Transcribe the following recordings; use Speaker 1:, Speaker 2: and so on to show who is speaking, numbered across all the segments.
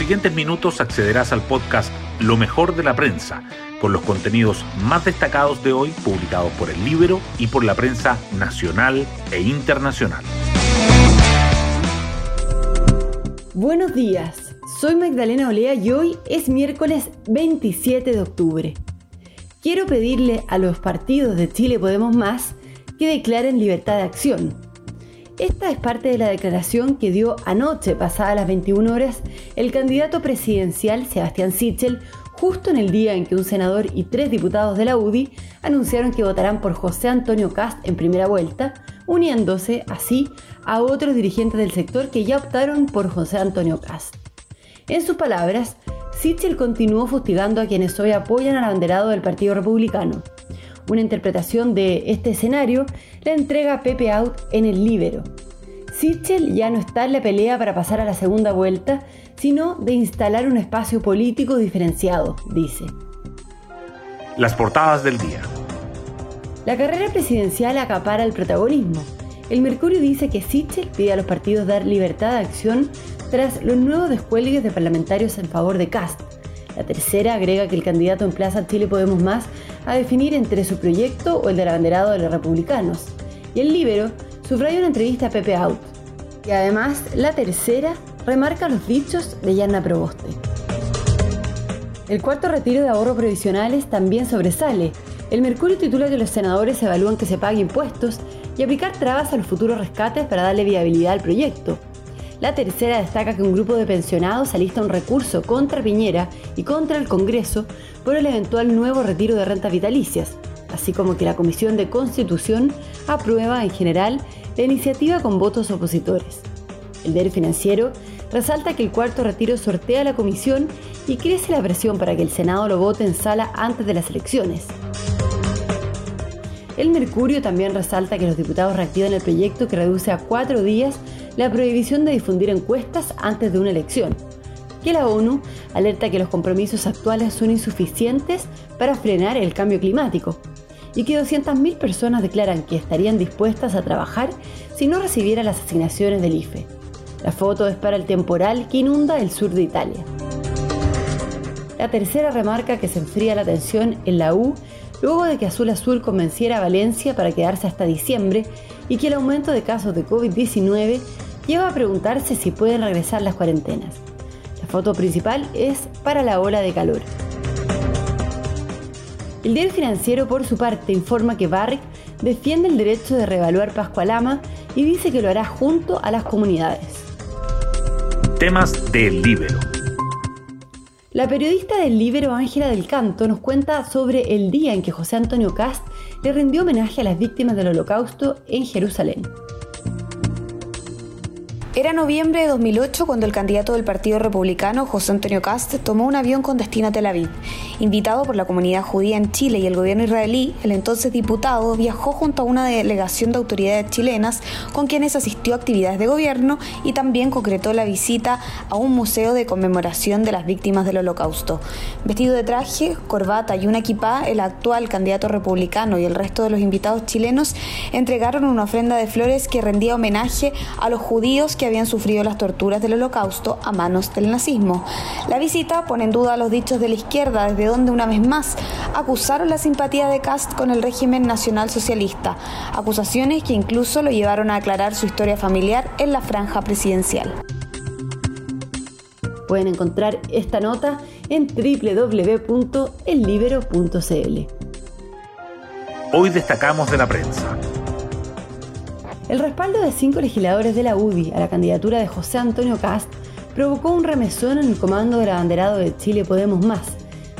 Speaker 1: siguientes minutos accederás al podcast Lo mejor de la prensa, con los contenidos más destacados de hoy publicados por el Libro y por la prensa nacional e internacional.
Speaker 2: Buenos días, soy Magdalena Olea y hoy es miércoles 27 de octubre. Quiero pedirle a los partidos de Chile Podemos Más que declaren libertad de acción. Esta es parte de la declaración que dio anoche, pasada las 21 horas, el candidato presidencial Sebastián Sichel, justo en el día en que un senador y tres diputados de la UDI anunciaron que votarán por José Antonio Cast en primera vuelta, uniéndose así a otros dirigentes del sector que ya optaron por José Antonio Cast. En sus palabras, Sichel continuó fustigando a quienes hoy apoyan al abanderado del Partido Republicano. Una interpretación de este escenario la entrega Pepe Out en el Libero. Sichel ya no está en la pelea para pasar a la segunda vuelta, sino de instalar un espacio político diferenciado, dice.
Speaker 1: Las portadas del día.
Speaker 2: La carrera presidencial acapara el protagonismo. El Mercurio dice que Sichel pide a los partidos dar libertad de acción tras los nuevos descuelgues de parlamentarios en favor de Cast. La tercera agrega que el candidato emplaza a Chile Podemos Más a definir entre su proyecto o el del abanderado de los republicanos. Y el Libero subraya una entrevista a Pepe Out. Y además, la tercera remarca los dichos de Yanna Proboste. El cuarto retiro de ahorros previsionales también sobresale. El Mercurio titula que los senadores evalúan que se pague impuestos y aplicar trabas a los futuros rescates para darle viabilidad al proyecto. La tercera destaca que un grupo de pensionados alista un recurso contra Piñera y contra el Congreso por el eventual nuevo retiro de rentas vitalicias, así como que la Comisión de Constitución aprueba en general la iniciativa con votos opositores. El diario financiero resalta que el cuarto retiro sortea la comisión y crece la presión para que el Senado lo vote en sala antes de las elecciones. El Mercurio también resalta que los diputados reactivan el proyecto que reduce a cuatro días la prohibición de difundir encuestas antes de una elección, que la ONU alerta que los compromisos actuales son insuficientes para frenar el cambio climático y que 200.000 personas declaran que estarían dispuestas a trabajar si no recibieran las asignaciones del IFE. La foto es para el temporal que inunda el sur de Italia. La tercera remarca que se enfría la tensión en la U luego de que Azul Azul convenciera a Valencia para quedarse hasta diciembre y que el aumento de casos de COVID-19 lleva a preguntarse si pueden regresar las cuarentenas. La foto principal es para la ola de calor. El diario financiero, por su parte, informa que Barrick defiende el derecho de reevaluar Pascualama y dice que lo hará junto a las comunidades.
Speaker 1: Temas del Libero.
Speaker 2: La periodista del Libero Ángela del Canto nos cuenta sobre el día en que José Antonio Cast le rindió homenaje a las víctimas del Holocausto en Jerusalén.
Speaker 3: Era noviembre de 2008 cuando el candidato del Partido Republicano, José Antonio Cast, tomó un avión con destino a Tel Aviv. Invitado por la comunidad judía en Chile y el gobierno israelí, el entonces diputado viajó junto a una delegación de autoridades chilenas con quienes asistió a actividades de gobierno y también concretó la visita a un museo de conmemoración de las víctimas del Holocausto. Vestido de traje, corbata y una equipa, el actual candidato republicano y el resto de los invitados chilenos entregaron una ofrenda de flores que rendía homenaje a los judíos que habían sufrido las torturas del holocausto a manos del nazismo. La visita pone en duda los dichos de la izquierda, desde donde una vez más acusaron la simpatía de Cast con el régimen nacional socialista, acusaciones que incluso lo llevaron a aclarar su historia familiar en la franja presidencial.
Speaker 2: Pueden encontrar esta nota en www.ellibero.cl.
Speaker 1: Hoy destacamos de la prensa.
Speaker 2: El respaldo de cinco legisladores de la UDI a la candidatura de José Antonio Cast provocó un remesón en el comando del abanderado de Chile Podemos Más.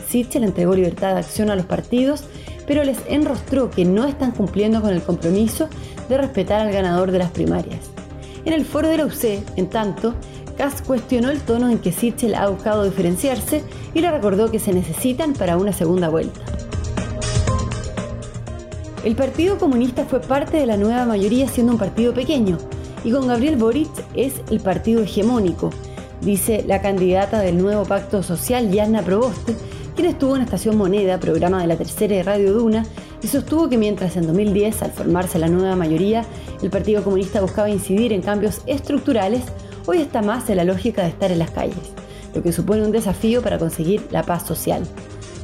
Speaker 2: Sichel entregó libertad de acción a los partidos, pero les enrostró que no están cumpliendo con el compromiso de respetar al ganador de las primarias. En el foro de la UC, en tanto, Cast cuestionó el tono en que Sichel ha buscado diferenciarse y le recordó que se necesitan para una segunda vuelta. El Partido Comunista fue parte de la nueva mayoría siendo un partido pequeño y con Gabriel Boric es el partido hegemónico, dice la candidata del nuevo pacto social Yanna Proboste, quien estuvo en Estación Moneda, programa de la tercera de Radio Duna, y sostuvo que mientras en 2010, al formarse la nueva mayoría, el Partido Comunista buscaba incidir en cambios estructurales, hoy está más en la lógica de estar en las calles. lo que supone un desafío para conseguir la paz social.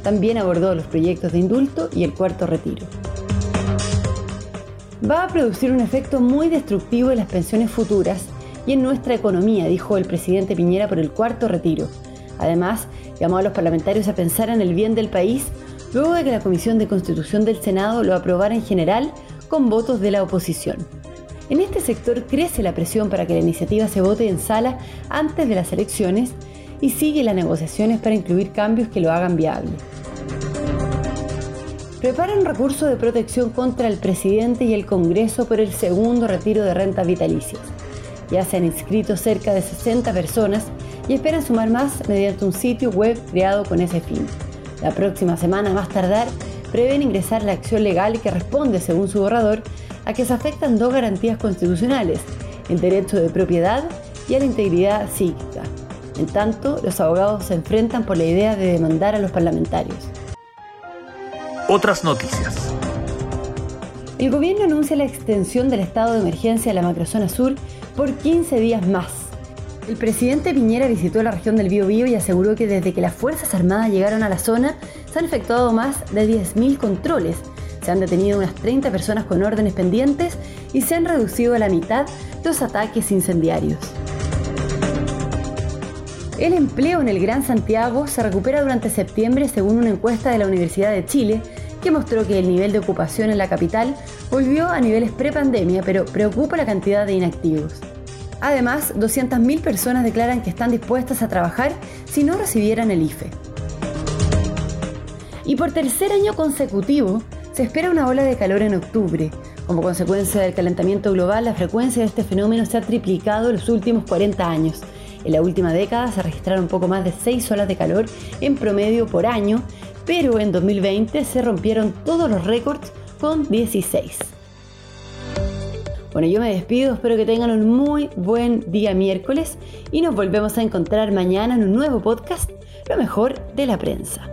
Speaker 2: También abordó los proyectos de indulto y el cuarto retiro. Va a producir un efecto muy destructivo en las pensiones futuras y en nuestra economía, dijo el presidente Piñera por el cuarto retiro. Además, llamó a los parlamentarios a pensar en el bien del país luego de que la Comisión de Constitución del Senado lo aprobara en general con votos de la oposición. En este sector crece la presión para que la iniciativa se vote en sala antes de las elecciones y sigue las negociaciones para incluir cambios que lo hagan viable. Prepara un recurso de protección contra el presidente y el Congreso por el segundo retiro de rentas vitalicias. Ya se han inscrito cerca de 60 personas y esperan sumar más mediante un sitio web creado con ese fin. La próxima semana, más tardar, prevén ingresar la acción legal que responde, según su borrador, a que se afectan dos garantías constitucionales, el derecho de propiedad y a la integridad psíquica. En tanto, los abogados se enfrentan por la idea de demandar a los parlamentarios.
Speaker 1: Otras noticias.
Speaker 2: El gobierno anuncia la extensión del estado de emergencia a la macrozona sur por 15 días más. El presidente Piñera visitó la región del Biobío y aseguró que desde que las Fuerzas Armadas llegaron a la zona se han efectuado más de 10.000 controles, se han detenido unas 30 personas con órdenes pendientes y se han reducido a la mitad los ataques incendiarios. El empleo en el Gran Santiago se recupera durante septiembre según una encuesta de la Universidad de Chile que mostró que el nivel de ocupación en la capital volvió a niveles prepandemia, pero preocupa la cantidad de inactivos. Además, 200.000 personas declaran que están dispuestas a trabajar si no recibieran el IFE. Y por tercer año consecutivo, se espera una ola de calor en octubre. Como consecuencia del calentamiento global, la frecuencia de este fenómeno se ha triplicado en los últimos 40 años. En la última década se registraron poco más de 6 olas de calor en promedio por año, pero en 2020 se rompieron todos los récords con 16. Bueno, yo me despido, espero que tengan un muy buen día miércoles y nos volvemos a encontrar mañana en un nuevo podcast, lo mejor de la prensa.